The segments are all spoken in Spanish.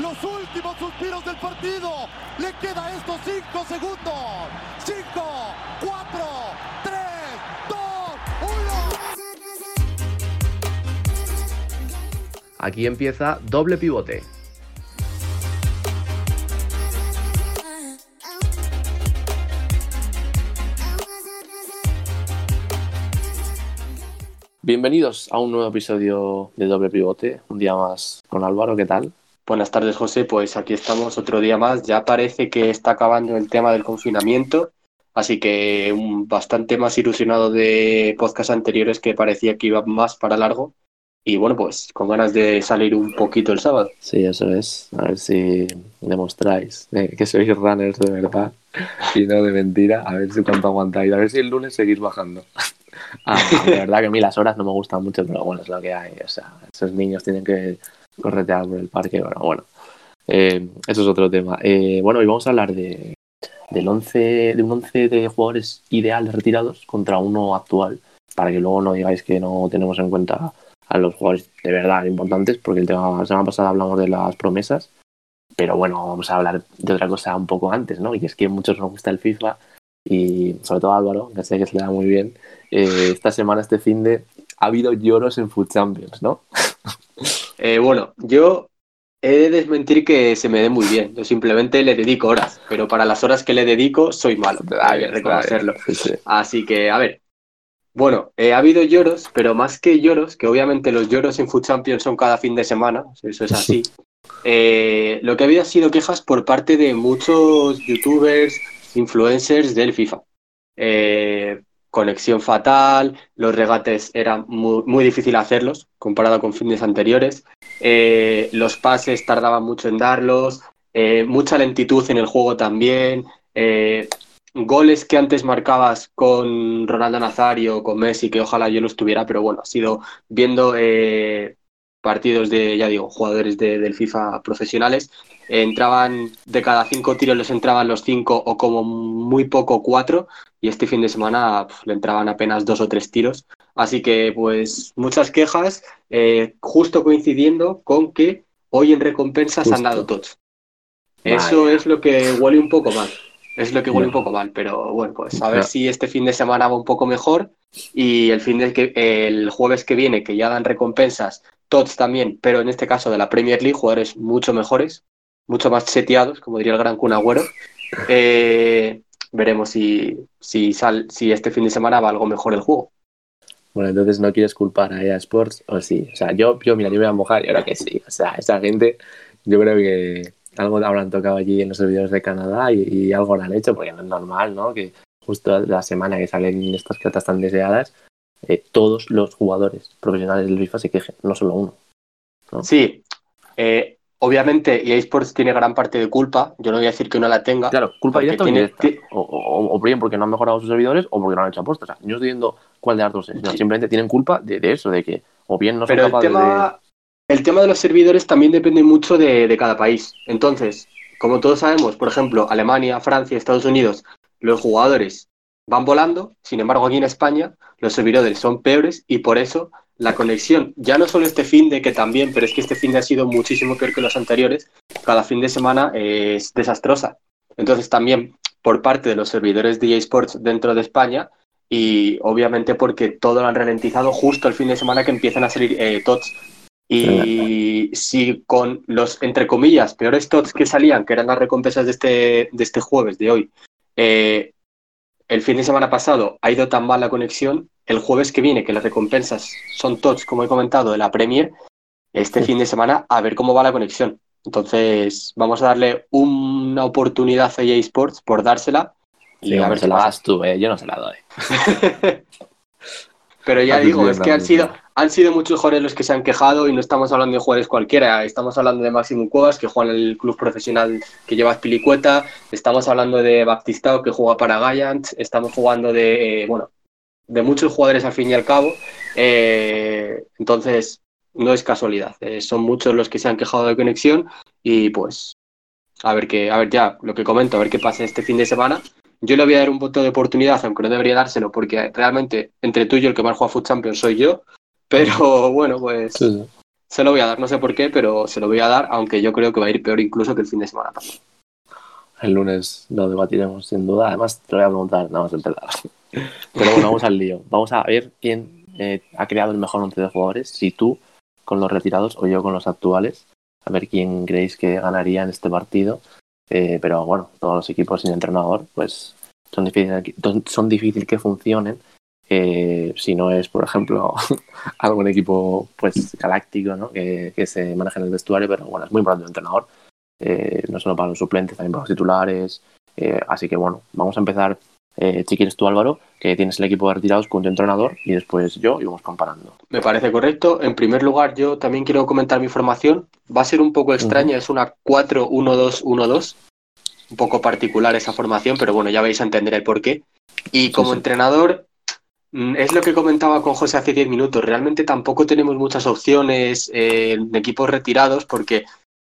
los últimos suspiros del partido. Le queda estos 5 segundos. 5, 4, 3, 2, 1. Aquí empieza doble pivote. Bienvenidos a un nuevo episodio de Doble Pivote, un día más con Álvaro, ¿qué tal? Buenas tardes, José. Pues aquí estamos otro día más. Ya parece que está acabando el tema del confinamiento, así que un, bastante más ilusionado de podcast anteriores que parecía que iba más para largo. Y bueno, pues con ganas de salir un poquito el sábado. Sí, eso es. A ver si demostráis eh, que sois runners de verdad y no de mentira. A ver si cuánto aguantáis. A ver si el lunes seguís bajando. Ah, de verdad que a mí las horas no me gustan mucho, pero bueno, es lo que hay. O sea, esos niños tienen que corretear por el parque, pero bueno, eh, eso es otro tema. Eh, bueno, hoy vamos a hablar de, del 11, de un 11 de jugadores ideales retirados contra uno actual, para que luego no digáis que no tenemos en cuenta a los jugadores de verdad importantes, porque el tema, la semana pasada hablamos de las promesas, pero bueno, vamos a hablar de otra cosa un poco antes, ¿no? Y es que muchos nos gusta el FIFA y sobre todo Álvaro, que sé que se le da muy bien, eh, esta semana, este fin de, ha habido lloros en Food Champions, ¿no? Eh, bueno, yo he de desmentir que se me dé muy bien. Yo simplemente le dedico horas, pero para las horas que le dedico soy malo, hay que reconocerlo. Así que, a ver. Bueno, eh, ha habido lloros, pero más que lloros, que obviamente los lloros en Food Champions son cada fin de semana, eso es así. Eh, lo que ha habido ha sido quejas por parte de muchos youtubers, influencers del FIFA. Eh, conexión fatal, los regates eran muy, muy difícil hacerlos comparado con fines anteriores, eh, los pases tardaban mucho en darlos, eh, mucha lentitud en el juego también, eh, goles que antes marcabas con Ronaldo Nazario, con Messi, que ojalá yo los tuviera, pero bueno, ha sido viendo partidos de, ya digo, jugadores de, del FIFA profesionales, entraban de cada cinco tiros les entraban los cinco o como muy poco cuatro y este fin de semana le entraban apenas dos o tres tiros. Así que pues muchas quejas, eh, justo coincidiendo con que hoy en recompensas han dado tots. Eso es lo que huele un poco mal. Es lo que huele un poco mal, pero bueno, pues a ver si este fin de semana va un poco mejor y el fin de que el jueves que viene que ya dan recompensas tots también, pero en este caso de la Premier League jugadores mucho mejores, mucho más seteados, como diría el gran Kun Agüero. Eh, veremos si, si, sal, si este fin de semana va algo mejor el juego. Bueno, entonces no quieres culpar a EA Sports o sí. O sea, yo, yo, mira, yo me voy a mojar y ahora que sí. O sea, esa gente, yo creo que algo habrán tocado allí en los servidores de Canadá y, y algo lo han hecho, porque no es normal, ¿no? Que justo la semana que salen estas cartas tan deseadas, eh, todos los jugadores profesionales del FIFA se quejen, no solo uno. ¿no? Sí, eh, obviamente EA Sports tiene gran parte de culpa, yo no voy a decir que no la tenga. Claro, culpa directa tiene- O, o- o bien porque no han mejorado sus servidores o porque no han hecho apuestas. O sea, yo estoy viendo cuál de las dos es. No. Simplemente tienen culpa de, de eso, de que o bien no son Pero el capaces de... tema, el tema de los servidores también depende mucho de, de cada país. Entonces, como todos sabemos, por ejemplo, Alemania, Francia, Estados Unidos, los jugadores van volando, sin embargo aquí en España los servidores son peores y por eso la conexión, ya no solo este fin de que también, pero es que este fin de ha sido muchísimo peor que los anteriores, cada fin de semana es desastrosa. Entonces también por parte de los servidores de EA Sports dentro de España y obviamente porque todo lo han ralentizado justo el fin de semana que empiezan a salir eh, TOTS. Y si con los, entre comillas, peores TOTS que salían, que eran las recompensas de este, de este jueves, de hoy, eh, el fin de semana pasado ha ido tan mal la conexión, el jueves que viene, que las recompensas son TOTS, como he comentado, de la Premier, este fin de semana a ver cómo va la conexión. Entonces, vamos a darle una oportunidad a EA Sports por dársela y Sí, a ver se la das tú, eh, yo no se la doy. Pero ya digo, es que han sido, han sido muchos jugadores los que se han quejado y no estamos hablando de jugadores cualquiera. Estamos hablando de Máximo Cuevas, que juega en el club profesional que lleva Spilicueta. Estamos hablando de Baptistao, que juega para Giants. Estamos jugando de, eh, bueno, de muchos jugadores al fin y al cabo. Eh, entonces, no es casualidad. Eh, son muchos los que se han quejado de conexión y pues a ver qué, a ver ya lo que comento, a ver qué pasa este fin de semana. Yo le voy a dar un voto de oportunidad, aunque no debería dárselo, porque realmente entre tú y yo el que más juega Foot Champions soy yo. Pero bueno, pues Sí, sí. Se lo voy a dar, no sé por qué, pero se lo voy a dar, aunque yo creo que va a ir peor incluso que el fin de semana pasado. El lunes lo debatiremos sin duda. Además, te lo voy a preguntar nada más el Pero bueno, vamos al lío. Vamos a ver quién eh, ha creado el mejor once de jugadores, si tú con los retirados o yo con los actuales. A ver quién creéis que ganaría en este partido. Eh, pero bueno, todos los equipos sin entrenador, pues son difíciles son difícil que funcionen eh, si no es, por ejemplo, algún equipo pues galáctico ¿no? que, se maneja en el vestuario, pero bueno, es muy importante el entrenador, eh, no solo para los suplentes, también para los titulares. Eh, así que bueno, vamos a empezar, si quieres tú Álvaro, que tienes el equipo de retirados con tu entrenador y después yo y vamos comparando. Me parece correcto. En primer lugar, yo también quiero comentar mi formación. Va a ser un poco extraña, es una 4-1-2-1-2. Un poco particular esa formación, pero bueno, ya vais a entender el porqué. Y como entrenador, Mm, es lo que comentaba con José hace 10 minutos. Realmente tampoco tenemos muchas opciones eh, en equipos retirados porque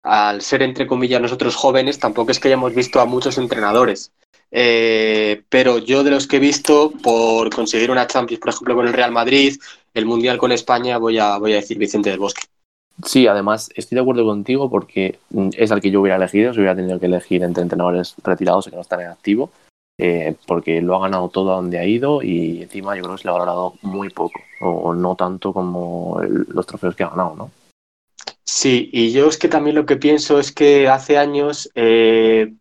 al ser, entre comillas, nosotros jóvenes, tampoco es que hayamos visto a muchos entrenadores. Eh, pero yo de los que he visto, por conseguir una Champions, por ejemplo, con el Real Madrid, el Mundial con España, voy a, voy a decir Vicente del Bosque. Sí, además estoy de acuerdo contigo porque mm, es al que yo hubiera elegido, si hubiera tenido que elegir entre entrenadores retirados que no están en activo. Eh, porque lo ha ganado todo a donde ha ido y encima yo creo que se le ha valorado muy poco, o no tanto como los trofeos que ha ganado, ¿no? Sí, y yo es que también lo que pienso es que hace años eh,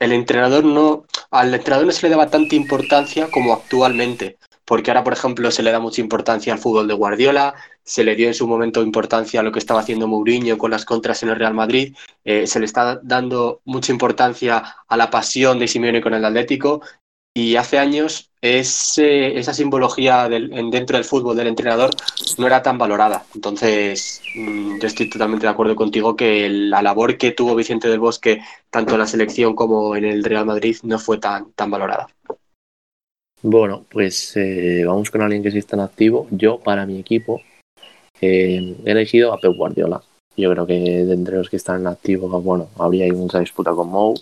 el entrenador no, al entrenador no se le daba tanta importancia como actualmente porque ahora, por ejemplo, se le da mucha importancia al fútbol de Guardiola, se le dio en su momento importancia a lo que estaba haciendo Mourinho con las contras en el Real Madrid, eh, se le está dando mucha importancia a la pasión de Simeone con el Atlético y hace años esa simbología dentro del fútbol del entrenador no era tan valorada. Entonces, mm, yo estoy totalmente de acuerdo contigo que la labor que tuvo Vicente del Bosque, tanto en la selección como en el Real Madrid, no fue tan, tan valorada. Bueno, pues eh, vamos con alguien que sí está en activo. Yo, para mi equipo, eh, he elegido a Pep Guardiola. Yo creo que de entre los que están en activo, bueno, habría mucha disputa con Mou,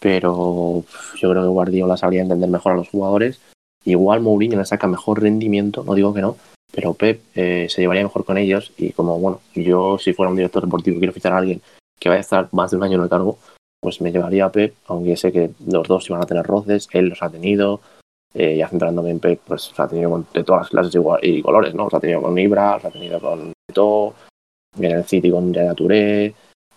pero yo creo que Guardiola sabría entender mejor a los jugadores. Igual Mourinho le saca mejor rendimiento, no digo que no, pero Pep eh, se llevaría mejor con ellos y como, bueno, yo si fuera un director deportivo y quiero fichar a alguien que vaya a estar más de un año en el cargo, pues me llevaría a Pep, aunque sé que los dos iban a tener roces, él los ha tenido, eh, ya centrándome en Pep, pues se ha tenido de todas las clases y colores, ¿no? Se ha tenido con Ibra, se ha tenido con Beto, viene el City con Yaya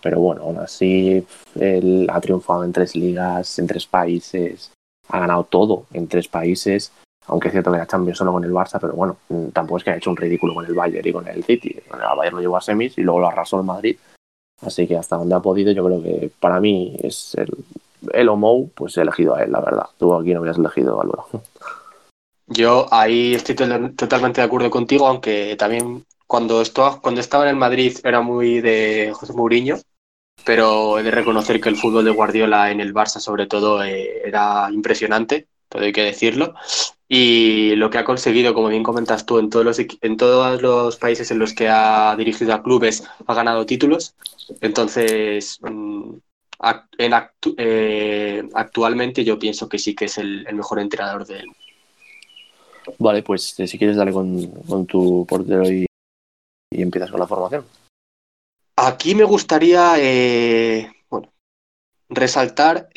pero bueno, aún así él ha triunfado en tres ligas, en tres países, ha ganado todo en tres países, aunque es cierto que la Champions solo con el Barça, pero bueno, tampoco es que haya hecho un ridículo con el Bayern y con el City. El Bayern lo llevó a semis y luego lo arrasó el Madrid. Así que hasta donde ha podido, yo creo que para mí es el, el o pues he elegido a él, la verdad. Tú aquí no hubieras elegido a Álvaro. Yo ahí estoy totalmente de acuerdo contigo, aunque también cuando, cuando estaba en el Madrid era muy de José Mourinho, pero he de reconocer que el fútbol de Guardiola en el Barça sobre todo eh, era impresionante, todo hay que decirlo. Y lo que ha conseguido, como bien comentas tú, en todos, los, en todos los países en los que ha dirigido a clubes, ha ganado títulos. Entonces, mm, en eh, actualmente yo pienso que sí que es el, mejor entrenador del mundo. Vale, pues eh, si quieres darle con, tu portero y, empiezas con la formación. Aquí me gustaría eh, bueno, resaltar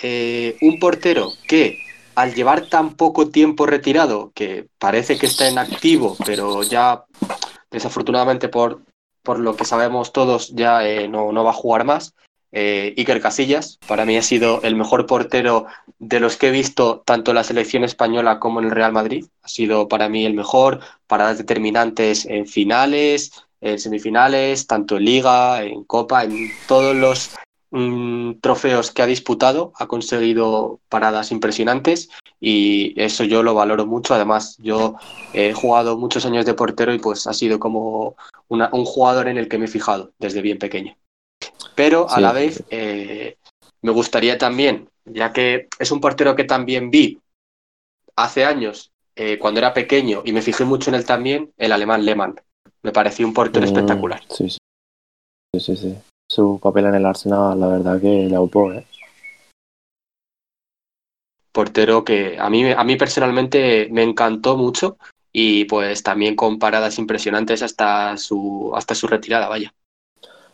un portero que al llevar tan poco tiempo retirado, que parece que está en activo, pero ya desafortunadamente por, por lo que sabemos todos ya no, no va a jugar más, eh, Iker Casillas. Para mí ha sido el mejor portero de los que he visto tanto en la selección española como en el Real Madrid. Ha sido para mí el mejor, paradas determinantes en finales, en semifinales, tanto en liga, en copa, en todos los mm, trofeos que ha disputado. Ha conseguido paradas impresionantes y eso yo lo valoro mucho. Además, yo he jugado muchos años de portero y pues ha sido como un jugador en el que me he fijado desde bien pequeño pero a la vez eh, me gustaría también, ya que es un portero que también vi hace años, eh, cuando era pequeño, y me fijé mucho en él también, el alemán Lehmann. Me pareció un portero mm, espectacular. Sí, sí, sí, sí. Su papel en el Arsenal, la verdad que le aupó, ¿eh? Portero que a mí, a mí personalmente me encantó mucho y pues también con paradas impresionantes hasta su, hasta su retirada, vaya.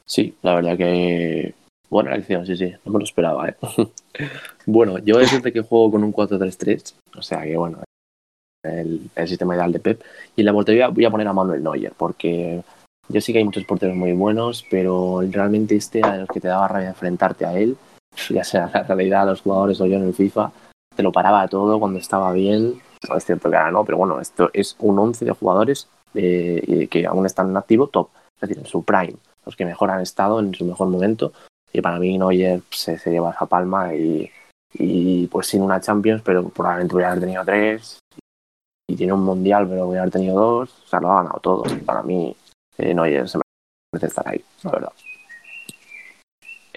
Sí, la verdad que buena elección, sí, sí, no me lo esperaba. ¿eh? bueno, yo decirte que juego con un 4-3-3, o sea que bueno, el, el, sistema ideal de Pep. Y en la portería voy a poner a Manuel Neuer, porque yo sí que hay muchos porteros muy buenos, pero realmente este era de los que te daba rabia enfrentarte a él, ya sea la realidad, los jugadores o yo en el FIFA, te lo paraba todo cuando estaba bien. No es cierto que ahora no, pero bueno, esto es un 11 de jugadores eh, que aún están en activo top, es decir, en su prime, los que mejor han estado en su mejor momento. Y para mí Neuer se, se lleva esa palma y, y pues sin una Champions, pero probablemente voy a haber tenido tres. Y tiene un mundial, pero voy a haber tenido dos. O sea, lo ha ganado todo. Para mí, eh, Neuer se merece estar ahí, la verdad.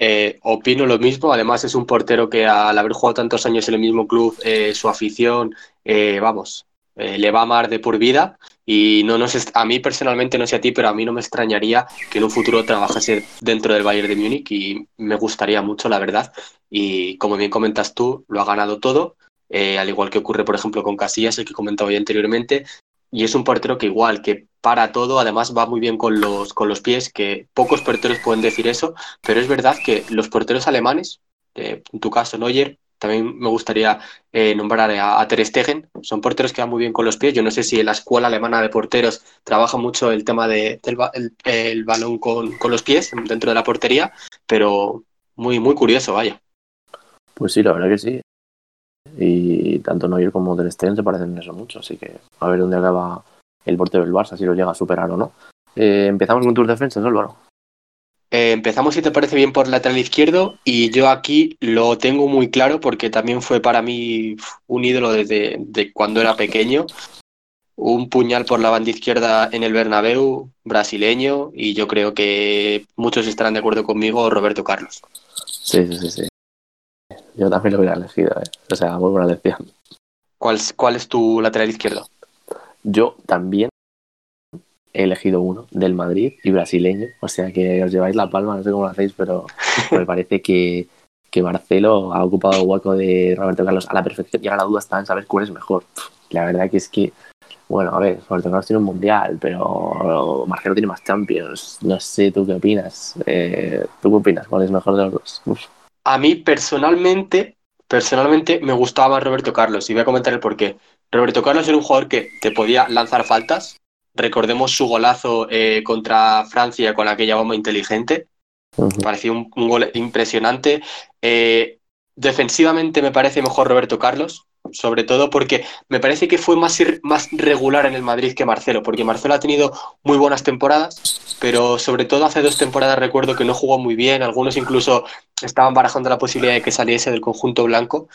Eh, opino lo mismo, además es un portero que al haber jugado tantos años en el mismo club, eh, su afición, eh, vamos, le va a amar de por vida y no nos a mí personalmente, no sé a ti, pero a mí no me extrañaría que en un futuro trabajase dentro del Bayern de Múnich y me gustaría mucho, la verdad. Y como bien comentas tú, lo ha ganado todo, eh, al igual que ocurre, por ejemplo, con Casillas, el que comentaba yo anteriormente, y es un portero que igual, que para todo, además va muy bien con los, con los pies, que pocos porteros pueden decir eso, pero es verdad que los porteros alemanes, eh, en tu caso Neuer, también me gustaría eh, nombrar a, a, Ter Stegen. Son porteros que van muy bien con los pies. Yo no sé si en la escuela alemana de porteros trabaja mucho el tema del de el, balón con, con, los pies dentro de la portería, pero muy, muy curioso, vaya. Pues sí, la verdad que sí. Y tanto Neuer como Ter Stegen se parecen en eso mucho, así que a ver dónde acaba el portero del Barça, si lo llega a superar o no. Eh, empezamos con tus defensas, Álvaro. Eh, empezamos, si te parece bien, por lateral izquierdo y yo aquí lo tengo muy claro porque también fue para mí un ídolo desde de cuando era pequeño. Un puñal por la banda izquierda en el Bernabéu, brasileño, y yo creo que muchos estarán de acuerdo conmigo, Roberto Carlos. Sí, sí, sí. Yo también lo hubiera elegido, ¿eh? o sea, muy buena elección. ¿Cuál, ¿Cuál es tu lateral izquierdo? Yo también he elegido uno del Madrid y brasileño, o sea que os lleváis la palma, no sé cómo lo hacéis, pero me parece que, que Marcelo ha ocupado el hueco de Roberto Carlos a la perfección y ahora la duda está en saber cuál es mejor. La verdad que es que, bueno, a ver, Roberto Carlos tiene un mundial, pero Marcelo tiene más Champions. No sé, ¿tú qué opinas? Eh, ¿Tú qué opinas? ¿Cuál es mejor de los dos? Uf. A mí personalmente, personalmente me gustaba más Roberto Carlos y voy a comentar el por qué. Roberto Carlos era un jugador que te podía lanzar faltas, Recordemos su golazo eh, contra Francia con aquella bomba inteligente. Uh -huh. Parecía un, un, gol impresionante. Eh, defensivamente me parece mejor Roberto Carlos, sobre todo porque me parece que fue más, más regular en el Madrid que Marcelo, porque Marcelo ha tenido muy buenas temporadas, pero sobre todo hace dos temporadas recuerdo que no jugó muy bien, algunos incluso estaban barajando la posibilidad de que saliese del conjunto blanco.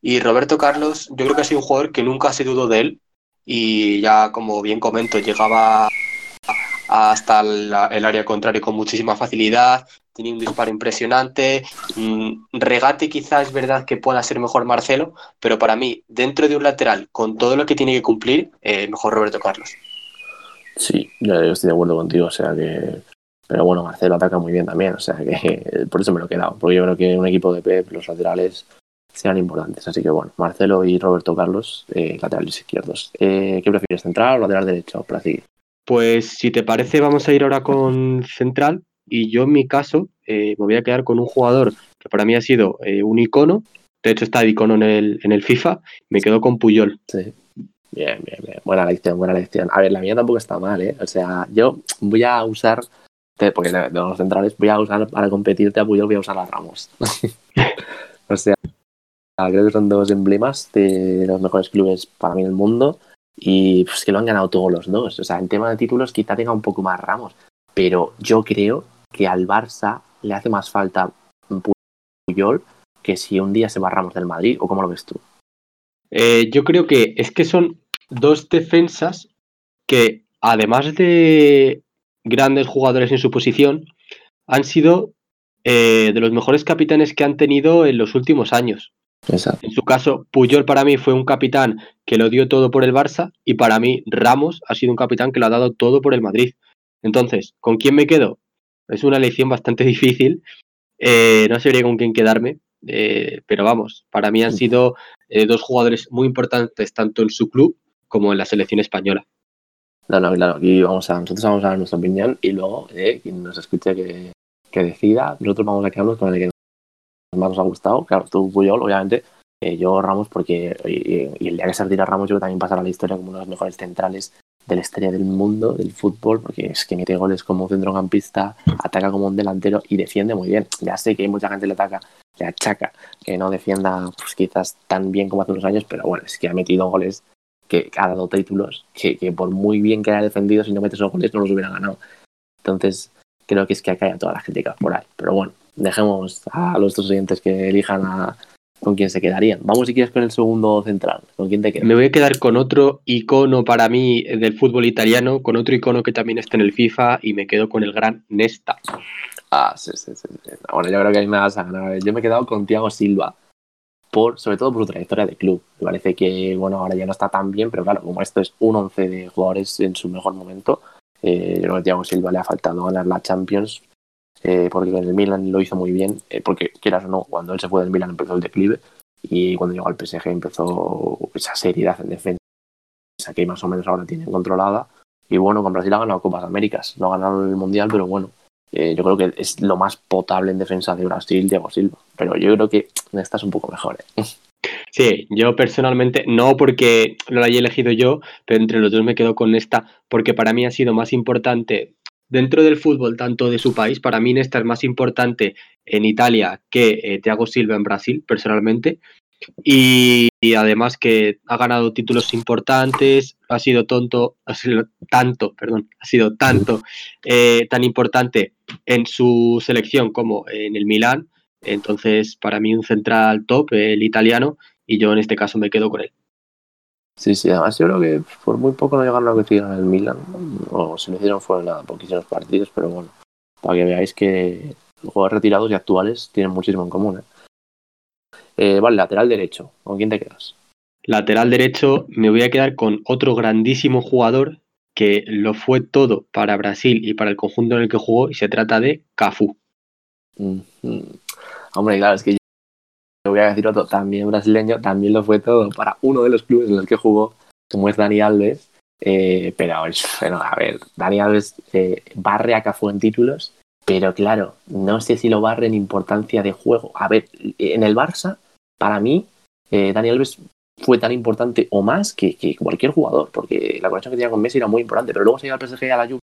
Y Roberto Carlos, yo creo que ha sido un jugador que nunca se dudó de él, y ya como bien comento llegaba hasta el, el área contraria con muchísima facilidad, tenía un disparo impresionante, mm, regate quizás es verdad que pueda ser mejor Marcelo, pero para mí dentro de un lateral con todo lo que tiene que cumplir, eh, mejor Roberto Carlos. Sí, yo estoy de acuerdo contigo, o sea que pero bueno, Marcelo ataca muy bien también, o sea que por eso me lo he quedado, porque yo creo que en un equipo de Pep los laterales sean importantes. Así que bueno, Marcelo y Roberto Carlos, eh, laterales izquierdos. Eh, ¿Qué prefieres, central o lateral derecho para seguir? Pues si te parece, vamos a ir ahora con central. Y yo en mi caso eh, me voy a quedar con un jugador que para mí ha sido eh, un icono. De hecho, está de icono en el, en el FIFA. Me quedo con Puyol. Sí. Bien, bien, bien. Buena lección, buena lección. A ver, la mía tampoco está mal, ¿eh? O sea, yo voy a usar, porque de los centrales, voy a usar para competirte a Puyol, voy a usar a Ramos. o sea, creo que son dos emblemas de los mejores clubes para mí en el mundo y pues que lo han ganado todos los dos. O sea, en tema de títulos quizá tenga un poco más Ramos, pero yo creo que al Barça le hace más falta Puyol que si un día se va Ramos del Madrid, ¿o cómo lo ves tú? Eh, yo creo que es que son dos defensas que, además de grandes jugadores en su posición, han sido eh, de los mejores capitanes que han tenido en los últimos años. Exacto. En su caso, Puyol para mí fue un capitán que lo dio todo por el Barça y para mí Ramos ha sido un capitán que lo ha dado todo por el Madrid. Entonces, ¿con quién me quedo? Es una elección bastante difícil. Eh, no sabría con quién quedarme, eh, pero vamos, para mí han sido eh, dos jugadores muy importantes tanto en su club como en la selección española. No, no, claro, aquí vamos a, nosotros vamos a dar nuestra opinión y luego eh, quien nos escuche que, que, decida, nosotros vamos a quedarnos con el que más nos ha gustado. Claro, tú, Puyol, obviamente, yo Ramos, porque y, y, el día que se retira Ramos, yo también pasará a la historia como uno de los mejores centrales de la historia del mundo del fútbol, porque es que mete goles como centrocampista, ataca como un delantero y defiende muy bien. Ya sé que mucha gente le ataca, le achaca que no defienda pues, quizás tan bien como hace unos años, pero bueno, es que ha metido goles que ha dado títulos que, que, por muy bien que haya defendido, si no metes esos goles no los hubiera ganado. Entonces, creo que es que acá hay toda la críticas por ahí. Pero bueno, dejemos a los dos oyentes que elijan a, con quién se quedarían. Vamos si quieres con el segundo central. ¿Con quién te quedas? Me voy a quedar con otro icono para mí del fútbol italiano, con otro icono que también está en el FIFA y me quedo con el gran Nesta. Ah, sí, sí, sí. Bueno, yo creo que ahí me vas a ganar. Yo me he quedado con Thiago Silva por, sobre todo por su trayectoria de club. Me parece que, bueno, ahora ya no está tan bien, pero claro, como esto es un once de jugadores en su mejor momento, eh, yo creo que a Thiago Silva le ha faltado ganar la Champions, eh, porque en el Milan lo hizo muy bien, eh, porque quieras o no, cuando él se fue del Milan empezó el declive, y cuando llegó al PSG empezó esa seriedad en defensa que más o menos ahora tienen controlada. Y bueno, con Brasil ha ganado Copas Américas, no ha ganado el Mundial, pero bueno, eh, yo creo que es lo más potable en defensa de Brasil, Thiago Silva. Pero yo creo que esta es un poco mejor. ¿eh? Sí, yo personalmente, no porque lo haya elegido yo, pero entre los dos me quedo con esta, porque para mí ha sido más importante dentro del fútbol, tanto de su país, para mí esta es más importante en Italia que eh, Thiago Silva en Brasil, personalmente. Y, y, además que ha ganado títulos importantes, ha sido tonto, ha sido tanto, perdón, ha sido tanto, eh, tan importante en su selección como en el Milán. Entonces, para mí un central top, el italiano, y yo en este caso me quedo con él. Sí, sí, además yo creo que por muy poco no llegaron a lo que hicieron en el Milan, o si lo hicieron fueron nada, poquísimos partidos, pero bueno, para que veáis que los jugadores retirados y actuales tienen muchísimo en común. ¿eh? Eh, vale, lateral derecho, ¿con quién te quedas? Lateral derecho, me voy a quedar con otro grandísimo jugador que lo fue todo para Brasil y para el conjunto en el que jugó, y se trata de Cafú. Mm -hmm. Hombre, claro, es que voy a decir otro, también brasileño, también lo fue todo para uno de los clubes en los que jugó, como es Dani Alves. Eh, pero, bueno, a ver, Dani Alves eh, barre a Cafú en títulos, pero claro, no sé si lo barre en importancia de juego. A ver, en el Barça, para mí, eh, Dani Alves fue tan importante o más que, que, cualquier jugador, porque la conexión que tenía con Messi era muy importante, pero luego se iba al PSG a la Juve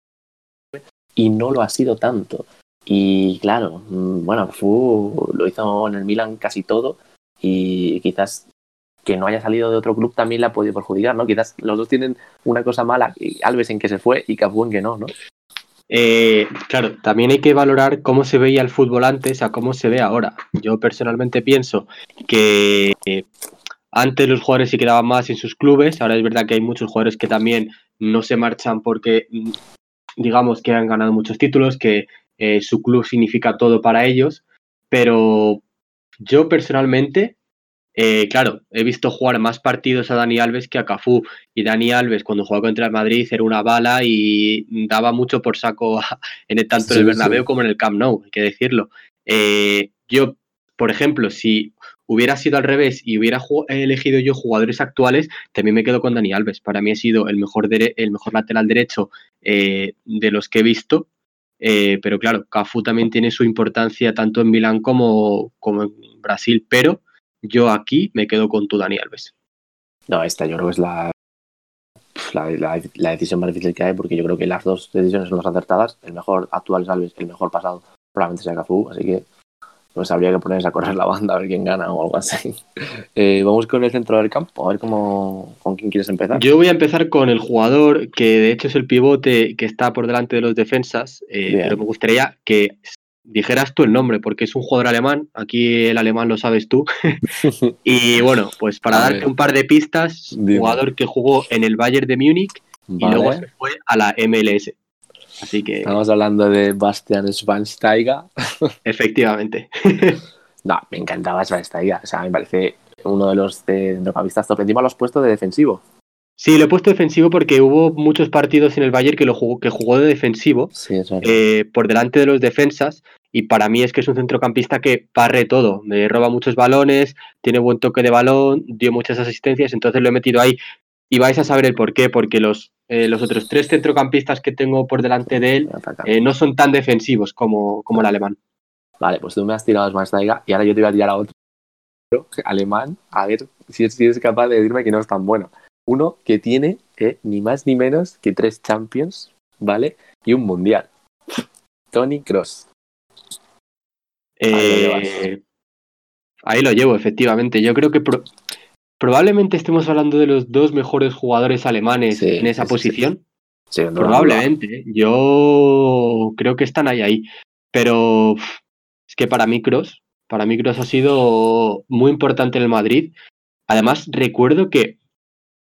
y no lo ha sido tanto. Y claro, mm, bueno, fue, lo hizo en el Milan casi todo y quizás que no haya salido de otro club también le ha podido perjudicar, ¿no? Quizás los dos tienen una cosa mala, Alves en que se fue y Cafú en que no, ¿no? Eh, claro, también hay que valorar cómo se veía el fútbol antes a cómo se ve ahora. Yo personalmente pienso que eh, antes los jugadores se quedaban más en sus clubes, ahora es verdad que hay muchos jugadores que también no se marchan porque digamos que han ganado muchos títulos, que eh, su club significa todo para ellos, pero yo personalmente, eh, claro, he visto jugar más partidos a Dani Alves que a Cafú, y Dani Alves cuando jugaba contra el Madrid era una bala y daba mucho por saco a, en el, tanto sí, en el Bernabéu sí. como en el Camp Nou, hay que decirlo. Eh, yo, por ejemplo, si hubiera sido al revés y hubiera elegido yo jugadores actuales, también me quedo con Dani Alves. Para mí ha sido el mejor, el mejor lateral derecho eh, de los que he visto. Eh, pero claro, Cafú también tiene su importancia tanto en Milán como, como, en Brasil. Pero yo aquí me quedo con tu Dani Alves. No, esta yo creo que es la, la, la, decisión más difícil que hay porque yo creo que las dos decisiones son las acertadas. El mejor actual es Alves, el mejor pasado probablemente sea Cafú. Así que pues habría que ponerse a correr la banda a ver quién gana o algo así. Eh, vamos con el centro del campo, a ver cómo, con quién quieres empezar. Yo voy a empezar con el jugador que de hecho es el pivote que está por delante de los defensas, eh, pero me gustaría que dijeras tú el nombre, porque es un jugador alemán, aquí el alemán lo sabes tú. y bueno, pues para a darte un par de pistas, Dime. jugador que jugó en el Bayern de Múnich vale. y luego se fue a la MLS. Así que. Estamos hablando de Bastian Schweinsteiger. Efectivamente. no, me encantaba Schweinsteiger. O sea, me parece uno de los centrocampistas top. Encima lo has puesto de defensivo. Sí, lo he puesto defensivo porque hubo muchos partidos en el Bayern que, lo jugó, que jugó de defensivo sí, eh, por delante de los defensas y para mí es que es un centrocampista que parre todo, me roba muchos balones, tiene buen toque de balón, dio muchas asistencias, entonces lo he metido ahí y vais a saber el por qué, porque los, eh, los otros tres centrocampistas que tengo por delante de él eh, no son tan defensivos como, como el alemán. Vale, pues tú me has tirado a Schweinsteiger y ahora yo te voy a tirar a otro alemán, a ver si eres capaz de decirme que no es tan bueno. Uno que tiene eh, ni más ni menos que tres Champions, ¿vale? Y un Mundial. Tony Cross. Ahí, lo llevo, efectivamente. Yo creo que probablemente estemos hablando de los dos mejores jugadores alemanes en esa posición. Sí, probablemente. Yo creo que están ahí, ahí. Pero es que para mí Cross, para mí Cross ha sido muy importante en el Madrid. Además, recuerdo que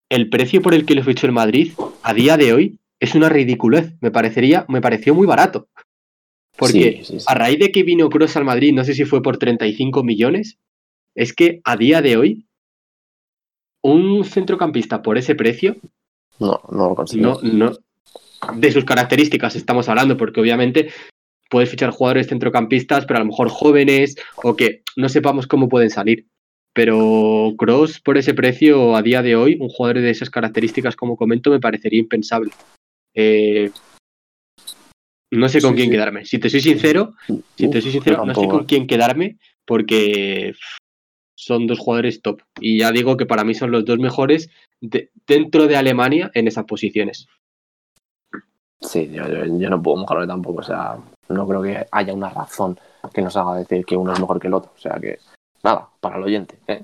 el precio por el que le fichó el Madrid a día de hoy es una ridiculez. Me parecería, me pareció muy barato. Porque a raíz de que vino Cross al Madrid, no sé si fue por 35 millones, es que a día de hoy un centrocampista por ese precio. No, no lo consigo. No, de sus características estamos hablando, porque obviamente puedes fichar jugadores centrocampistas, pero a lo mejor jóvenes o que no sepamos cómo pueden salir. Pero Cross, por ese precio, a día de hoy, un jugador de esas características, como comento, me parecería impensable. Eh, no sé con quién quedarme. Si te soy sincero, si te soy sincero, no sé con quién quedarme, porque son dos jugadores top. Y ya digo que para mí son los dos mejores dentro de Alemania en esas posiciones. Sí, yo, no puedo mojarme tampoco. O sea, no creo que haya una razón que nos haga decir que uno es mejor que el otro. O sea que, nada, para el oyente, ¿eh?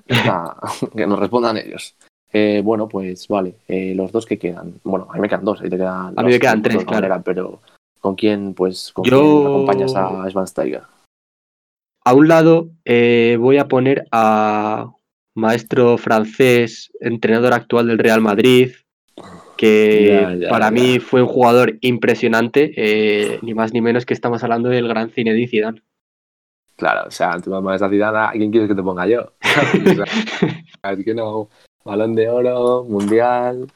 que nos respondan ellos. Eh, bueno, pues vale, eh, los dos que quedan. Bueno, a mí me quedan dos, ahí te quedan. A mí me quedan tres, claro. pero ¿con quién, pues, con quién acompañas a Schwansteiger? A un lado eh, voy a poner a maestro francés, entrenador actual del Real Madrid, que para mí fue un jugador impresionante, eh, ni más ni menos que estamos hablando del gran Zinedine Zidane. Claro, o sea, tú vas a Zidane, ¿a quién quieres que te ponga yo? Así que no, balón de oro, mundial.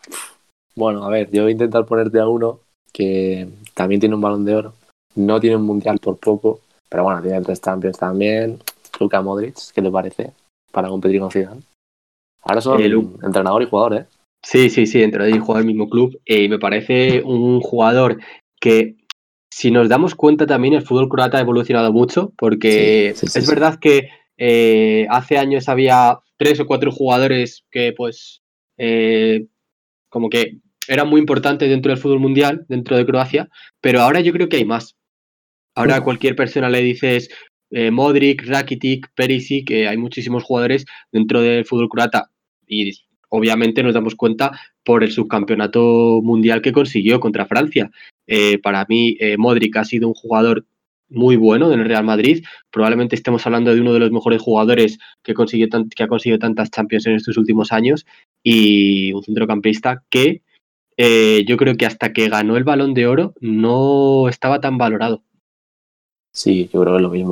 Bueno, a ver, yo voy a intentar ponerte a uno que también tiene un balón de oro, no tiene un mundial por poco, pero bueno, tiene tres Champions también. Luka Modric, ¿qué te parece? Para competir con Zidane. Ahora son eh, entrenador y jugador, ¿eh? Sí, sí, sí, entrenador y jugador del mismo club. Eh, y me parece un jugador que, si nos damos cuenta también, el fútbol croata ha evolucionado mucho, porque es verdad que eh, hace años había tres o cuatro jugadores que, pues, como que eran muy importantes dentro del fútbol mundial, dentro de Croacia, pero ahora yo creo que hay más. Ahora a cualquier persona le dices eh, Modric, Rakitic, Perisic, que hay muchísimos jugadores dentro del fútbol croata y obviamente nos damos cuenta por el subcampeonato mundial que consiguió contra Francia. Eh, para mí, eh, Modric ha sido un jugador muy bueno en el Real Madrid. Probablemente estemos hablando de uno de los mejores jugadores que, consiguió que ha conseguido tantas Champions en estos últimos años y un centrocampista que yo creo que hasta que ganó el balón de oro no estaba tan valorado. Sí, yo creo que es lo mismo.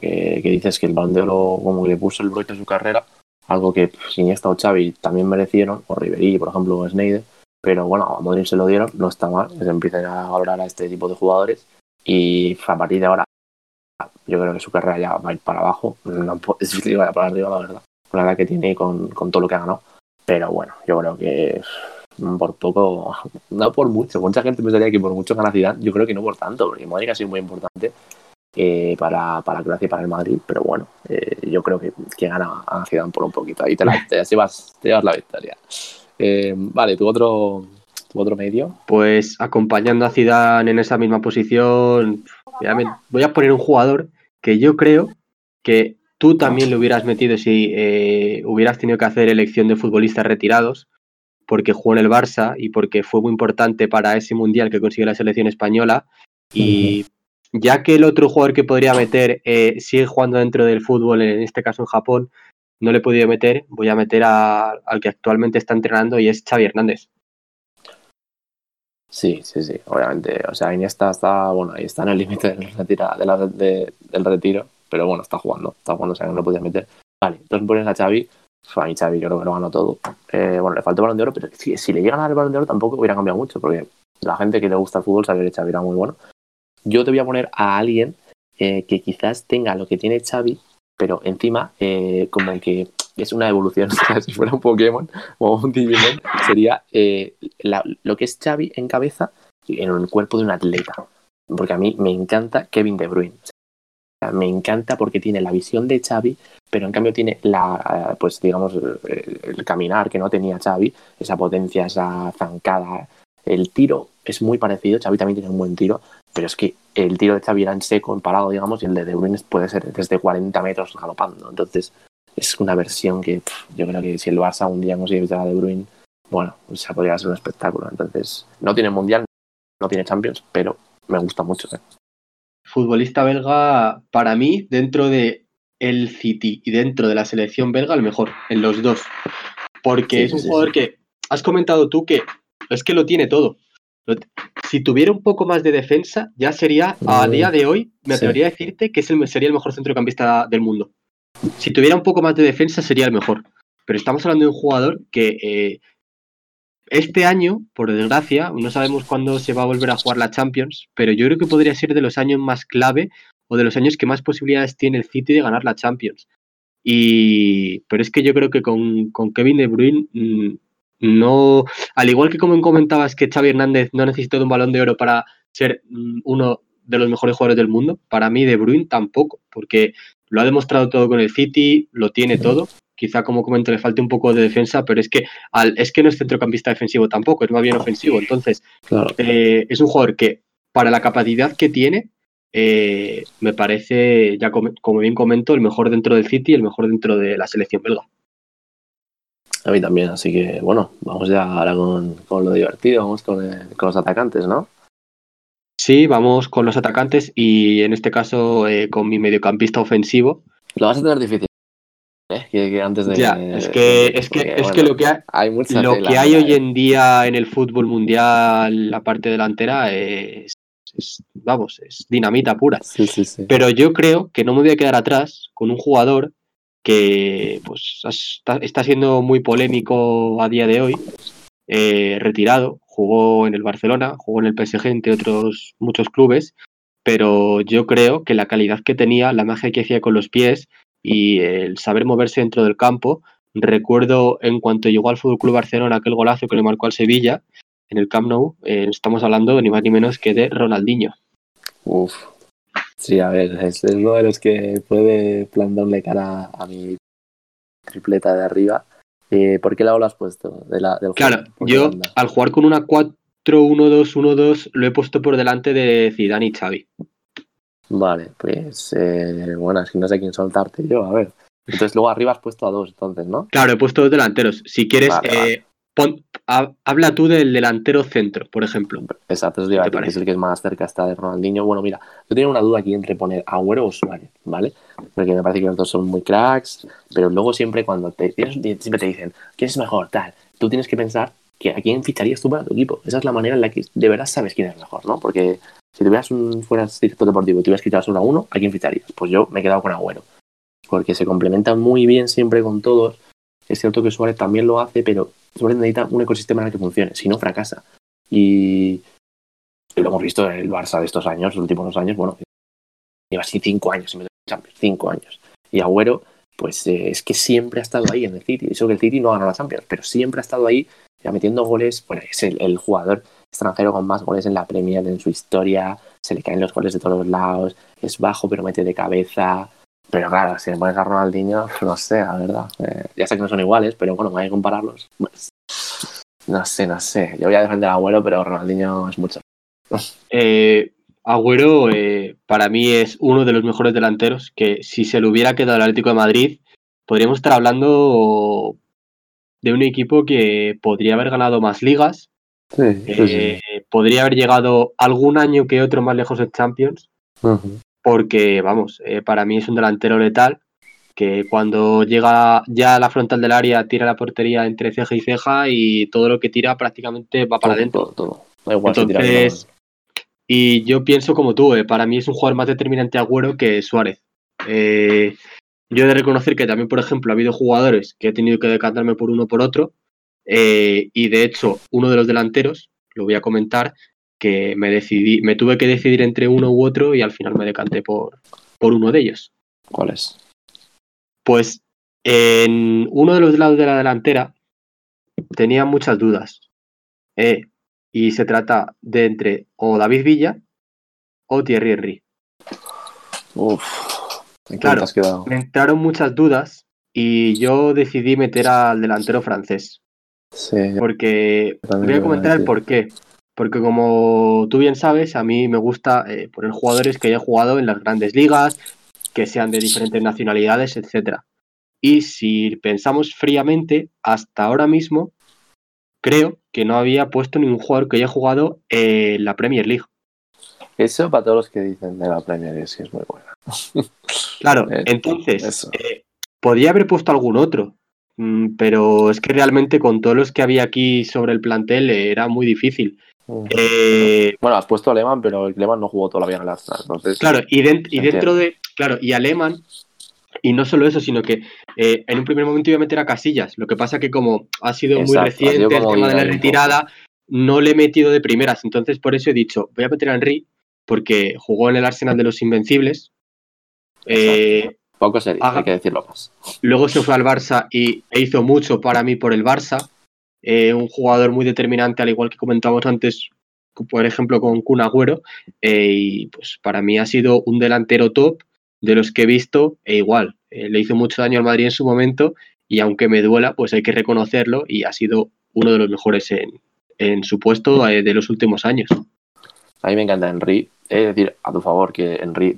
Que, que dices que el balón de oro como que le puso el broche a su carrera, algo que pues, Iniesta o Xavi también merecieron, o Ribery, por ejemplo, o Sneijder, pero bueno, a Modric se lo dieron, no está mal, se empiecen a valorar a este tipo de jugadores y a partir de ahora yo creo que su carrera ya va a ir para abajo, no es difícil que vaya para arriba, la verdad, con la edad que tiene y con, con todo lo que ha ganado, pero bueno, yo creo que por poco, no por mucho. Mucha gente pensaría que por mucho gana Zidane. Yo creo que no por tanto, porque Modric ha sido muy importante eh, para, para Croacia y para el Madrid. Pero bueno, eh, yo creo que, que gana a Zidane por un poquito. Ahí te, la, te, llevas, te llevas la victoria. Eh, vale, tu otro, otro medio. Pues acompañando a Zidane en esa misma posición, voy a poner un jugador que yo creo que tú también lo hubieras metido si hubieras tenido que hacer elección de futbolistas retirados porque jugó en el Barça y porque fue muy importante para ese mundial que consiguió la selección española. Y ya que el otro jugador que podría meter eh, sigue jugando dentro del fútbol, en este caso en Japón, no le he podido meter, voy a meter al que actualmente está entrenando y es Xavi Hernández. Sí, sí, sí, obviamente. O sea, Iniesta está, bueno, ahí está en el límite del retiro, pero bueno, está jugando, está jugando, o sea, no lo podía meter. Vale, entonces pones a Xavi, mí Xavi yo creo que lo ganó todo. Eh, bueno, le faltó el balón de oro, pero si, le llegan a el balón de oro tampoco hubiera cambiado mucho, porque la gente que le gusta el fútbol sabe que Xavi era muy bueno. Yo te voy a poner a alguien eh, que quizás tenga lo que tiene Xavi, pero encima eh, como que es una evolución. si fuera un Pokémon o un Digimon, sería eh, lo que es Xavi en cabeza en el cuerpo de un atleta. Porque a mí me encanta Kevin De Bruyne. Me encanta porque tiene la visión de Xavi, pero en cambio tiene la, pues digamos, el caminar que no tenía Xavi, esa potencia, esa zancada. El tiro es muy parecido, Xavi también tiene un buen tiro, pero es que el tiro de Xavi era en seco, parado, digamos, y el de De Bruyne puede ser desde 40 metros galopando. Entonces, es una versión que yo creo que si el Barça un día consigue visitar a De Bruyne, bueno, o podría ser un espectáculo. Entonces, no tiene mundial, no tiene Champions, pero me gusta mucho. ¿eh? Futbolista belga, para mí, dentro de el City y dentro de la selección belga, el mejor, en los dos. Porque es un jugador que has comentado tú que es que lo tiene todo. Si tuviera un poco más de defensa, ya sería, a día de hoy, me atrevería a decirte que es el, sería el mejor centrocampista del mundo. Si tuviera un poco más de defensa, sería el mejor. Pero estamos hablando de un jugador que eh, este año, por desgracia, no sabemos cuándo se va a volver a jugar la Champions, pero yo creo que podría ser de los años más clave o de los años que más posibilidades tiene el City de ganar la Champions. Y, pero es que yo creo que con, con Kevin De Bruyne mm, no, al igual que como comentabas que Xavi Hernández no necesitó de un balón de oro para ser mm, uno de los mejores jugadores del mundo, para mí De Bruyne tampoco, porque lo ha demostrado todo con el City, lo tiene todo. Quizá como comento le falte un poco de defensa, pero es que al, es que no es centrocampista defensivo tampoco, es más bien ofensivo. Entonces, eh, es un jugador que para la capacidad que tiene, eh, me parece, ya como, como bien comento, el mejor dentro del City y el mejor dentro de la selección belga. A mí también, así que bueno, vamos ya ahora con, con lo divertido, vamos con, con, los atacantes, ¿no? Sí, vamos con los atacantes y en este caso eh, con mi mediocampista ofensivo. Lo vas a tener difícil. ¿Eh? Que, antes de, ya, es que, es que, es que lo que hay, lo que hay hoy en día en el fútbol mundial, la parte delantera, es, es, vamos, es dinamita pura. Sí, sí, sí. Pero yo creo que no me voy a quedar atrás con un jugador que pues está, siendo muy polémico a día de hoy, eh, retirado, jugó en el Barcelona, jugó en el PSG, entre otros muchos clubes, pero yo creo que la calidad que tenía, la magia que hacía con los pies y el saber moverse dentro del campo, recuerdo en cuanto llegó al Fútbol Club Barcelona aquel golazo que le marcó al Sevilla en el Camp Nou, eh, estamos hablando ni más ni menos que de Ronaldinho. Uf, Sí, a ver, es, uno de los que puede plantarle cara a mi tripleta de arriba. Eh, ¿Por qué lado lo has puesto? De la, claro, yo al jugar con una 4-1-2-1-2 lo he puesto por delante de Zidane y Xavi. Vale, pues eh, bueno, es que no sé quién soltarte yo, a ver. Entonces luego arriba has puesto a dos, entonces, ¿no? Claro, he puesto dos delanteros. Si quieres, eh, habla tú del delantero centro, por ejemplo. Exacto, es, es el que es más cerca está de Ronaldinho. Bueno, mira, yo tengo una duda aquí entre poner Agüero o Suárez, ¿vale? Porque me parece que los dos son muy cracks, pero luego siempre cuando te, siempre te dicen, ¿quién es mejor? Tal, tú tienes que pensar que a quién ficharías tú para tu equipo. Esa es la manera en la que de verdad sabes quién es mejor, ¿no? Porque si tuvieras un fueras director deportivo y tuvieras que quitar solo a uno, ¿a quién ficharías? Pues yo me he quedado con Agüero. Porque se complementan muy bien siempre con todos. Es cierto que Suárez también lo hace, pero Suárez necesita un ecosistema en el que funcione, si no fracasa. Y lo hemos visto en el Barça de estos años, los últimos dos años, bueno, lleva así cinco años sin Champions, cinco años. Y Agüero, pues eh, es que siempre ha estado ahí en el City. Eso que el City no ganado la Champions, pero siempre ha estado ahí ya metiendo goles. Bueno, es el, jugador extranjero con más goles en la Premier en su historia. Se le caen los goles de todos lados. Es bajo, pero mete de cabeza. Pero claro, si le pones a Ronaldinho, no sé, la verdad. Eh, ya sé que no son iguales, pero bueno, hay que compararlos. No sé, no sé. Yo voy a defender a Agüero, pero Ronaldinho es mucho. Eh, Agüero eh, para mí es uno de los mejores delanteros que si se le hubiera quedado el Atlético de Madrid, podríamos estar hablando de un equipo que podría haber ganado más ligas, sí, podría haber llegado algún año que otro más lejos en Champions, porque, vamos, eh, para mí es un delantero letal que cuando llega ya a la frontal del área tira la portería entre ceja y ceja y todo lo que tira prácticamente va para adentro. Todo, Entonces, y yo pienso como tú, eh, para mí es un jugador más determinante Agüero que Suárez. Eh, yo he de reconocer que también, por ejemplo, ha habido jugadores que he tenido que decantarme por uno por otro y de hecho uno de los delanteros, lo voy a comentar, que me decidí, me tuve que decidir entre uno u otro y al final me decanté por, por uno de ellos. ¿Cuál es? Pues En uno de los lados de la delantera tenía muchas dudas. Eh, y se trata de entre o David Villa o Thierry Henry. Uf, ¿en qué Claro, te has quedado? Me entraron muchas dudas y yo decidí meter al delantero francés. Sí, Porque voy a comentar el por qué. Porque como tú bien sabes, a mí me gusta eh, poner jugadores que hayan jugado en las grandes ligas, que sean de diferentes nacionalidades, etcétera. Y si pensamos fríamente, hasta ahora mismo, creo que no había puesto ningún jugador que haya jugado en la Premier League. Eso para todos los que dicen de la Premier es que es muy buena. Claro, Eh, entonces, eh, podría haber puesto algún otro, pero es que realmente con todos los que había aquí sobre el plantel eh, era muy difícil. Eh, Bueno, has puesto a Lehmann, pero el Lehmann no jugó todavía en el Arsenal. Entonces, Claro, y, den- y dentro de, claro, y Alemán, y no solo eso, sino que eh, en un primer momento iba a meter a Casillas. Lo que pasa que como ha sido muy sido reciente el tema de la retirada, no le he metido de primeras. Entonces por eso he dicho, voy a meter a Henry, porque jugó en el Arsenal de los Invencibles. Eh, poco serio, haga- hay que decirlo más. luego se fue al Barça y e hizo mucho para mí por el Barça. Eh, un jugador muy determinante, al igual que comentamos antes, por ejemplo, con Kun Agüero. eh, y pues para mí ha sido un delantero top de los que he visto, e igual, eh, le hizo mucho daño al Madrid en su momento. Y aunque me duela, pues hay que reconocerlo y ha sido uno de los mejores en, en su puesto de los últimos años. A mí me encanta Henry. He de decir a tu favor que Henry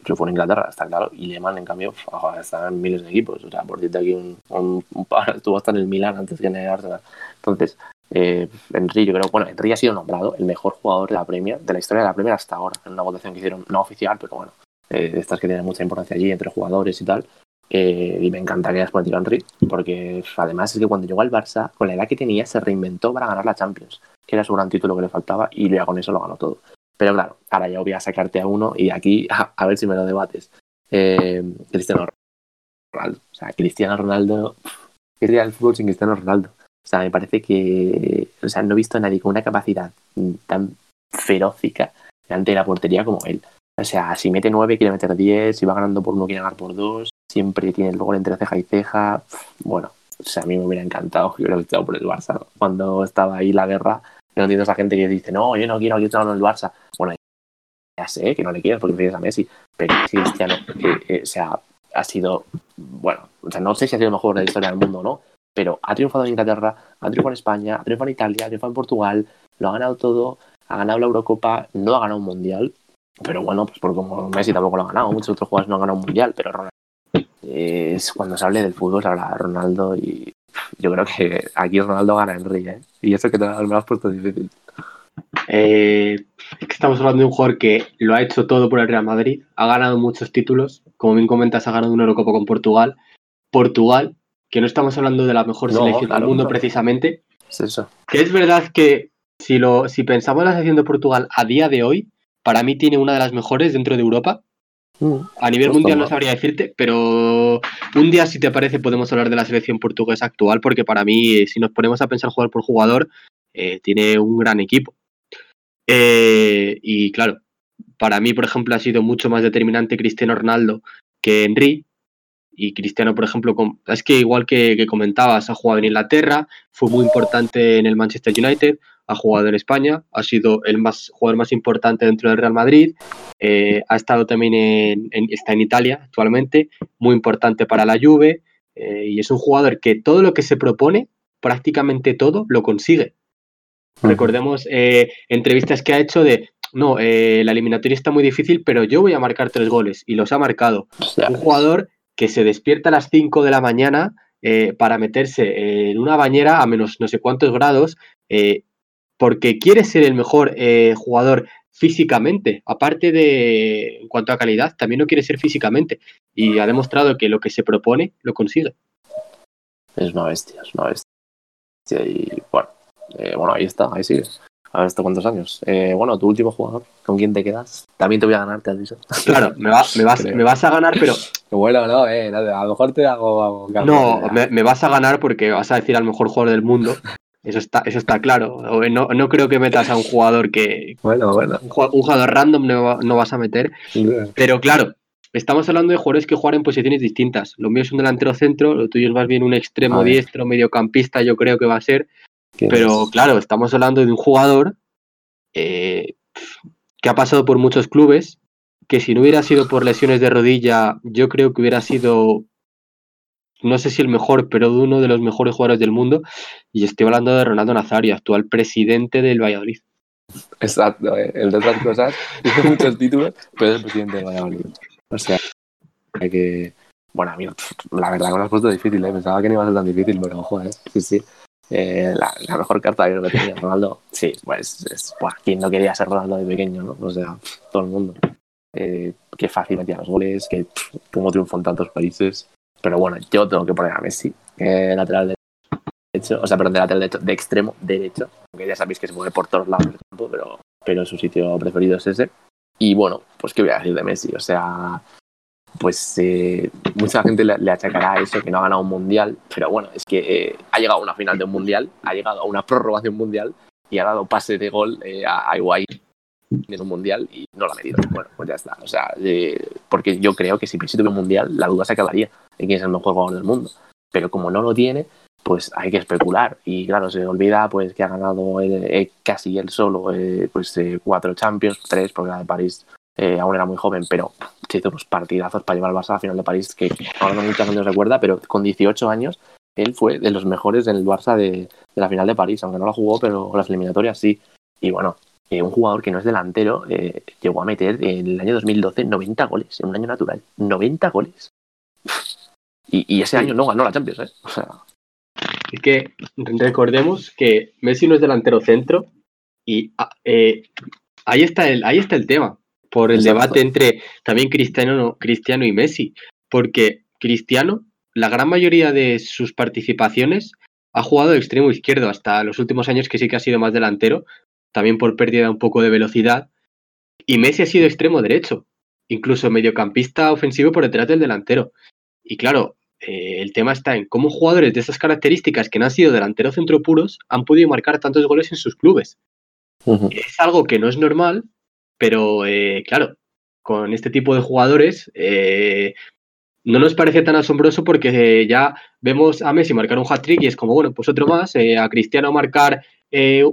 triunfó en Inglaterra, está claro, y Lehmann, en cambio, está en miles de equipos. O sea, por decirte aquí un, un, estuvo hasta en el Milan antes que en el Arsenal. Entonces, eh, yo creo, bueno, Henry ha sido nombrado el mejor jugador de la Premier, de la historia de la Premier hasta ahora, en una votación que hicieron, no oficial, pero bueno, eh, de estas que tienen mucha importancia allí entre jugadores y tal. Eh, y me encanta que hayas puesto a Henry, porque además es que cuando llegó al Barça, con la edad que tenía, se reinventó para ganar la Champions, que era su gran título que le faltaba, y ya con eso lo ganó todo. Pero claro, ahora ya voy a sacarte a uno y aquí a, ver si me lo debates. Eh, Cristiano Ronaldo. O sea, Cristiano Ronaldo. ¿Qué sería el fútbol sin Cristiano Ronaldo? O sea, me parece que. O sea, no he visto a nadie con una capacidad tan ferócica delante de la portería como él. O sea, si mete 9, quiere meter 10. Si va ganando por uno, quiere ganar por dos. Siempre tiene el gol entre ceja y ceja. Bueno, o sea, a mí me hubiera encantado que hubiera estado por el Barça. Cuando estaba ahí la guerra, no entiendo a esa gente que dice, no, yo no quiero que esté en el Barça. Bueno, ya sé que no le quieres porque prefieres a Messi, pero Cristiano, eh, eh, o sea, ha sido, bueno, o sea, no sé si ha sido el mejor de la historia del mundo o no, pero ha triunfado en Inglaterra, ha triunfado en España, ha triunfado en Italia, ha triunfado en Portugal, lo ha ganado todo, ha ganado la Eurocopa, no ha ganado un Mundial, pero bueno, pues por como Messi tampoco lo ha ganado, muchos otros jugadores no han ganado un Mundial, pero Ronaldo, eh, es cuando se hable del fútbol, se habla de Ronaldo y yo creo que aquí Ronaldo gana en Río, ¿eh? y eso que te, lo has puesto difícil. Eh, es que estamos hablando de un jugador que lo ha hecho todo por el Real Madrid, ha ganado muchos títulos, como bien comentas, ha ganado una Eurocopa con Portugal. Portugal, que no estamos hablando de la mejor No, selección claro, del mundo no. precisamente, Es eso. que es verdad que si, lo, si pensamos en la selección de Portugal a día de hoy, para mí tiene una de las mejores dentro de Europa. Mm. A nivel Pues mundial no sabría decirte, pero un día, si te parece, podemos hablar de la selección portuguesa actual, porque para mí, eh, si nos ponemos a pensar jugador por jugador, eh, tiene un gran equipo. Eh, y claro, para mí, por ejemplo, ha sido mucho más determinante Cristiano Ronaldo que Henry. Y Cristiano, por ejemplo, es que igual que, que comentabas, ha jugado en Inglaterra, fue muy importante en el Manchester United, ha jugado en España, ha sido el más, jugador más importante dentro del Real Madrid, eh, ha estado también en, en- está en Italia actualmente, muy importante para la Juve, eh, y es un jugador que todo lo que se propone, prácticamente todo, lo consigue. Recordemos eh, entrevistas que ha hecho de, no, la eliminatoria está muy difícil, pero yo voy a marcar tres goles, y los ha marcado. O sea, Un jugador que se despierta a las 5 de la mañana para meterse en una bañera a menos no sé cuántos grados, eh, porque quiere ser el mejor eh, jugador físicamente, aparte de en cuanto a calidad, también lo quiere ser físicamente y ha demostrado que lo que se propone lo consigue. Es una bestia, es una bestia. Y bueno, eh, bueno, ahí está, ahí sigue. A ver, ¿hasta cuántos años? Eh, bueno, tu último jugador, ¿con quién te quedas? También te voy a ganar, te has dicho. Claro, me, va- me vas, me vas a ganar, pero Bueno, no, eh, a lo mejor te hago. no, me vas a ganar porque vas a decir al mejor jugador del mundo. Eso está, eso está claro. O- No, no creo que metas a un jugador que, Bueno, bueno. un jugador random no, no vas a meter. Pero claro, estamos hablando de jugadores que juegan en posiciones distintas. Lo mío es un delantero centro, lo tuyo es más bien un extremo diestro, mediocampista, yo creo que va a ser. Pero claro, estamos hablando de un jugador eh, que ha pasado por muchos clubes, que si no hubiera sido por lesiones de rodilla, yo creo que hubiera sido, no sé si el mejor, pero de uno de los mejores jugadores del mundo. Y estoy hablando de Ronaldo Nazario, actual presidente del Valladolid. Exacto, eh, el de otras cosas, tiene muchos títulos, pero es el presidente del Valladolid. O sea, hay que. Bueno, amigo, la verdad que me lo has puesto difícil, ¿eh? pensaba que no iba a ser tan difícil, pero ojo, ¿eh? sí, sí. Eh, la, mejor carta que tenía Ronaldo, sí, pues, es, pues, ¿quién no quería ser Ronaldo de pequeño, no? O sea, todo el mundo. Eh, qué fácil metía los goles, que cómo triunfó en tantos países. Pero bueno, yo tengo que poner a Messi, lateral derecho, o sea, perdón, de lateral derecho, de extremo derecho, aunque ya sabéis que se mueve por todos lados del campo, pero, pero su sitio preferido es ese. Y bueno, pues qué voy a decir de Messi, o sea, pues eh, mucha gente le, achacará eso, que no ha ganado un mundial, pero bueno, es que eh, ha llegado a una final de un mundial, ha llegado a una prorrogación mundial y ha dado pase de gol eh, a, Iguay en un mundial y no lo ha metido. Bueno, pues ya está. O sea, porque yo creo que si Messi tuviera un mundial, la duda se acabaría en quién es el mejor jugador del mundo. Pero como no lo tiene, pues hay que especular. Y claro, se olvida pues que ha ganado casi él solo pues cuatro Champions, tres, porque la de París eh, aún era muy joven, pero se hizo unos partidazos para llevar al Barça a la final de París, que ahora no mucha gente recuerda, pero con 18 años él fue de los mejores en Barça de, la final de París, aunque no la jugó, pero las eliminatorias sí. Y bueno, eh, un jugador que no es delantero eh, llegó a meter en el año 2012 90 goles, en un año natural. 90 goles. Y, ese año no ganó la Champions, ¿eh? O sea... Es que recordemos que Messi no es delantero centro y ah, ahí, está el, ahí está el tema por el debate entre también Cristiano, Cristiano y Messi, porque Cristiano, la gran mayoría de sus participaciones, ha jugado de extremo izquierdo hasta los últimos años que sí que ha sido más delantero, también por pérdida un poco de velocidad, y Messi ha sido extremo derecho, incluso mediocampista ofensivo por detrás del delantero. Y claro, eh, el tema está en cómo jugadores de esas características que no han sido delantero centro puros han podido marcar tantos goles en sus clubes. Es algo que no es normal pero eh, claro, con este tipo de jugadores eh, no nos parece tan asombroso porque ya vemos a Messi marcar un hat-trick y es como, bueno, pues otro más, eh, a Cristiano marcar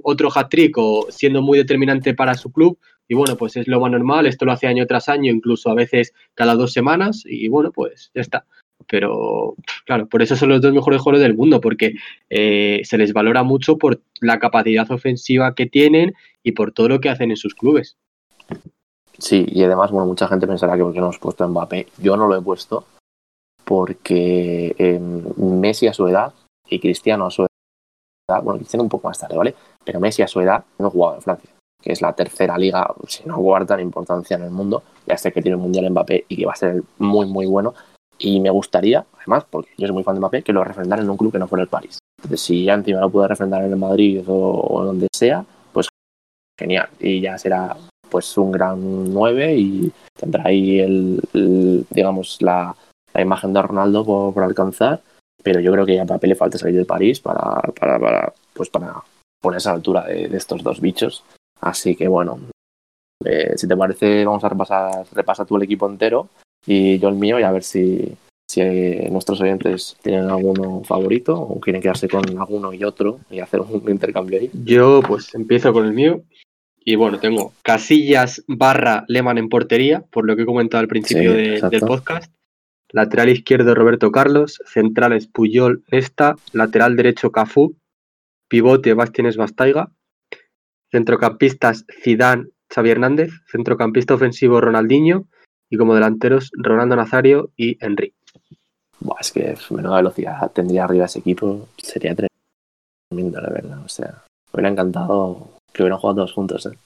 otro hat-trick o siendo muy determinante para su club y bueno, pues es lo más normal, esto lo hace año tras año, incluso a veces cada dos semanas y bueno, pues ya está. Pero claro, por eso son los dos mejores jugadores del mundo, porque se les valora mucho por la capacidad ofensiva que tienen y por todo lo que hacen en sus clubes. Sí, y además, bueno, mucha gente pensará que porque no hemos puesto a Mbappé. Yo no lo he puesto porque em, Messi a su edad y Cristiano a su edad, bueno, Cristiano un poco más tarde, ¿vale? Pero Messi a su edad no jugaba en Francia, que es la tercera liga, si no cuarta en importancia en el mundo. Ya sé que tiene un mundial Mbappé y que va a ser muy, muy bueno. Y me gustaría, además, porque yo soy muy fan de Mbappé, que lo refrendara en un club que no fuera el París. Entonces, si ya encima lo puede refrendar en el Madrid o donde sea, pues genial. Y ya será pues un gran 9 y tendrá ahí el, digamos la, imagen de Ronaldo por, alcanzar pero yo creo que a Mbappé le falta salir de París para, para, pues para ponerse a la altura de, estos dos bichos así que bueno eh, si te parece vamos a repasar repasa tú el equipo entero y yo el mío y a ver si si nuestros oyentes tienen alguno favorito o quieren quedarse con alguno y otro y hacer un intercambio ahí. Yo pues empiezo con el mío. Y bueno, tengo Casillas barra Leman en portería, por lo que he comentado al principio del podcast. Lateral izquierdo Roberto Carlos, centrales Puyol Nesta, lateral derecho Cafú, pivote Bastienes Bastaiga, centrocampistas Zidane Xavi Hernández, centrocampista ofensivo Ronaldinho y como delanteros Ronaldo Nazario y Henry. Buah, es que menuda velocidad tendría arriba ese equipo, sería tremendo, la verdad. O sea, me hubiera encantado que hubieran jugado todos juntos. ¿eh?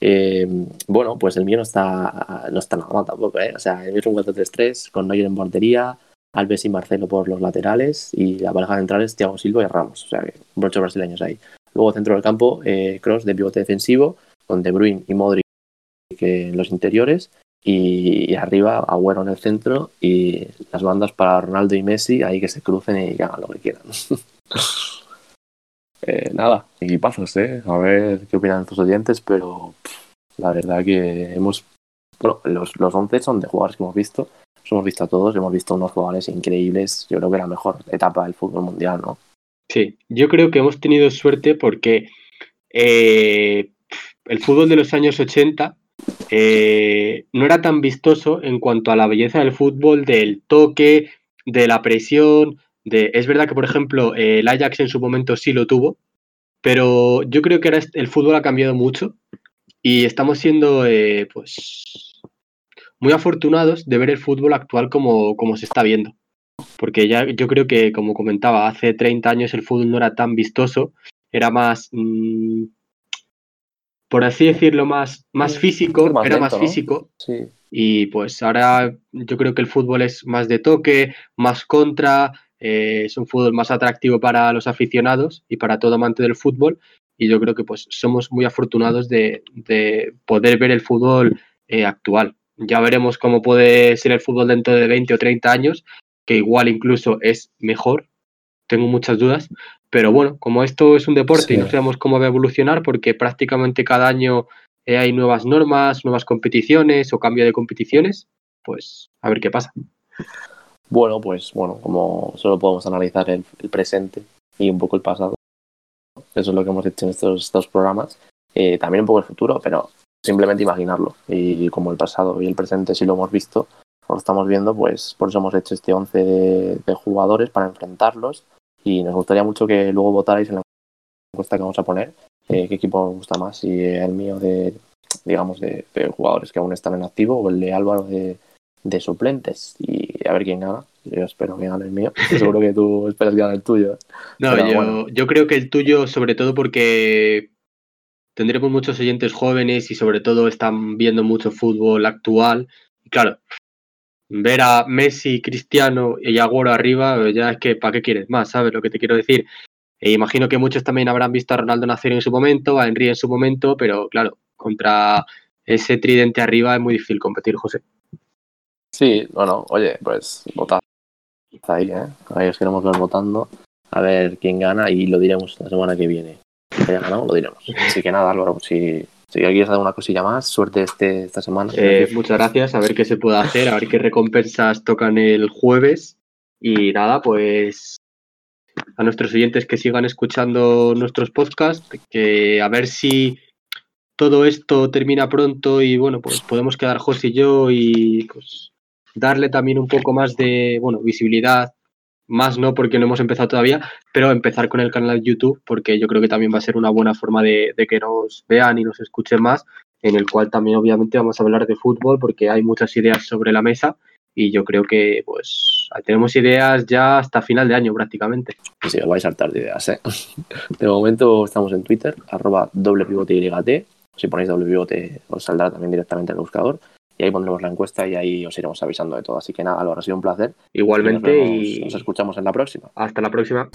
Eh, bueno, pues el mío no está, no está nada mal tampoco. ¿eh? O sea, el mío es un 4-3-3 con Neuer en portería, Alves y Marcelo por los laterales y la pareja central es Thiago Silva y Ramos. O sea, que brochos brasileños ahí. Luego centro del campo, eh, Cross de pivote defensivo con De Bruyne y Modric en los interiores y, arriba Agüero en el centro y las bandas para Ronaldo y Messi ahí que se crucen y hagan lo que quieran. Eh, nada, equipazos, ¿eh? A ver qué opinan tus oyentes, pero la verdad que hemos. Bueno, los, los 11 son de jugadores que hemos visto hemos visto a todos, hemos visto unos jugadores increíbles. Yo creo que la mejor etapa del fútbol mundial, ¿no? Sí, yo creo que hemos tenido suerte porque eh, el fútbol de los años 80 eh, no era tan vistoso en cuanto a la belleza del fútbol, del toque, de la presión. De... Es verdad que, por ejemplo, el Ajax en su momento sí lo tuvo, pero yo creo que ahora el fútbol ha cambiado mucho y estamos siendo eh, pues muy afortunados de ver el fútbol actual como, como se está viendo. Porque ya yo creo que, como comentaba, hace 30 años el fútbol no era tan vistoso, era más, mm, por así decirlo, más, más físico, era más físico. Y pues ahora yo creo que el fútbol es más de toque, más contra, eh, es un fútbol más atractivo para los aficionados y para todo amante del fútbol. Y yo creo que pues somos muy afortunados de, poder ver el fútbol eh, actual. Ya veremos cómo puede ser el fútbol dentro de 20 o 30 años, que igual incluso es mejor. Tengo muchas dudas. Pero bueno, como esto es un deporte y no sabemos cómo va a evolucionar, porque prácticamente cada año eh, hay nuevas normas, nuevas competiciones o cambio de competiciones, pues a ver qué pasa. Bueno, pues bueno, como solo podemos analizar el, presente y un poco el pasado, eso es lo que hemos hecho en estos, dos programas, eh, también un poco el futuro, pero simplemente imaginarlo. Y como el pasado y el presente sí lo hemos visto, lo estamos viendo, pues por eso hemos hecho este 11 de, jugadores para enfrentarlos y nos gustaría mucho que luego votarais en la encuesta que vamos a poner eh, qué equipo os gusta más, si el mío de, digamos, de, de, jugadores que aún están en activo o el de Álvaro de, de suplentes y a ver quién gana. Yo espero que gane el mío. Seguro que tú esperas que gane el tuyo. No, yo, yo creo que el tuyo, sobre todo porque tendremos muchos oyentes jóvenes y sobre todo están viendo mucho fútbol actual. Y claro, ver a Messi, Cristiano y Agüero arriba, ya es que ¿para qué quieres más? ¿Sabes lo que te quiero decir? E imagino que muchos también habrán visto a Ronaldo nacer en su momento, a Henry en su momento, pero claro, contra ese tridente arriba es muy difícil competir, José. Sí, bueno, oye, pues votad ahí, ¿eh? Ahí os queremos ver votando, a ver quién gana y lo diremos la semana que viene. Si haya ganado, lo diremos. Así que nada, Álvaro, si, si quieres dar una cosilla más, suerte este, esta semana. Eh, muchas gracias, a ver qué se puede hacer, a ver qué recompensas tocan el jueves. Y nada, pues a nuestros oyentes que sigan escuchando nuestros podcasts, que a ver si todo esto termina pronto y bueno, pues podemos quedar José y yo y pues darle también un poco más de, bueno, visibilidad, más no porque no hemos empezado todavía, pero empezar con el canal de YouTube porque yo creo que también va a ser una buena forma de, que nos vean y nos escuchen más, en el cual también obviamente vamos a hablar de fútbol porque hay muchas ideas sobre la mesa y yo creo que pues tenemos ideas ya hasta final de año prácticamente. Sí, os vais a saltar de ideas, ¿eh? De momento estamos en Twitter, arroba doble. Si ponéis doble pivote os saldrá también directamente el buscador y ahí pondremos la encuesta y ahí os iremos avisando de todo. Así que nada, Álvaro, ha sido un placer. Igualmente y nos escuchamos en la próxima. Hasta la próxima.